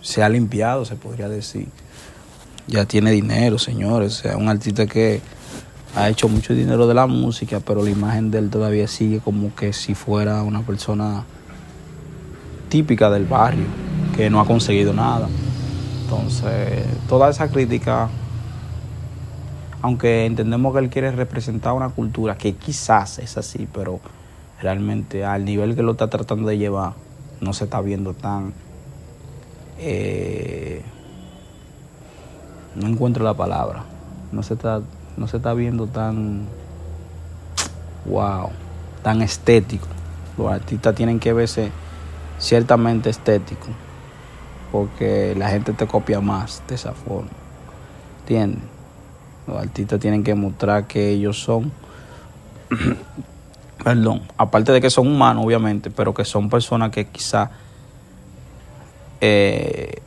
se ha limpiado, se podría decir. Ya tiene dinero, señores. O sea, un artista que ha hecho mucho dinero de la música, pero la imagen de él todavía sigue como que si fuera una persona típica del barrio, que no ha conseguido nada. Entonces, toda esa crítica, aunque entendemos que él quiere representar una cultura que quizás es así, pero realmente al nivel que lo está tratando de llevar, no se está viendo tan... Eh, no encuentro la palabra. No se está, no se está viendo tan... Wow, tan estético. Los artistas tienen que verse ciertamente estéticos, porque la gente te copia más de esa forma. ¿Entiendes? Los artistas tienen que mostrar que ellos son perdón, aparte de que son humanos, obviamente, pero que son personas que quizá eh,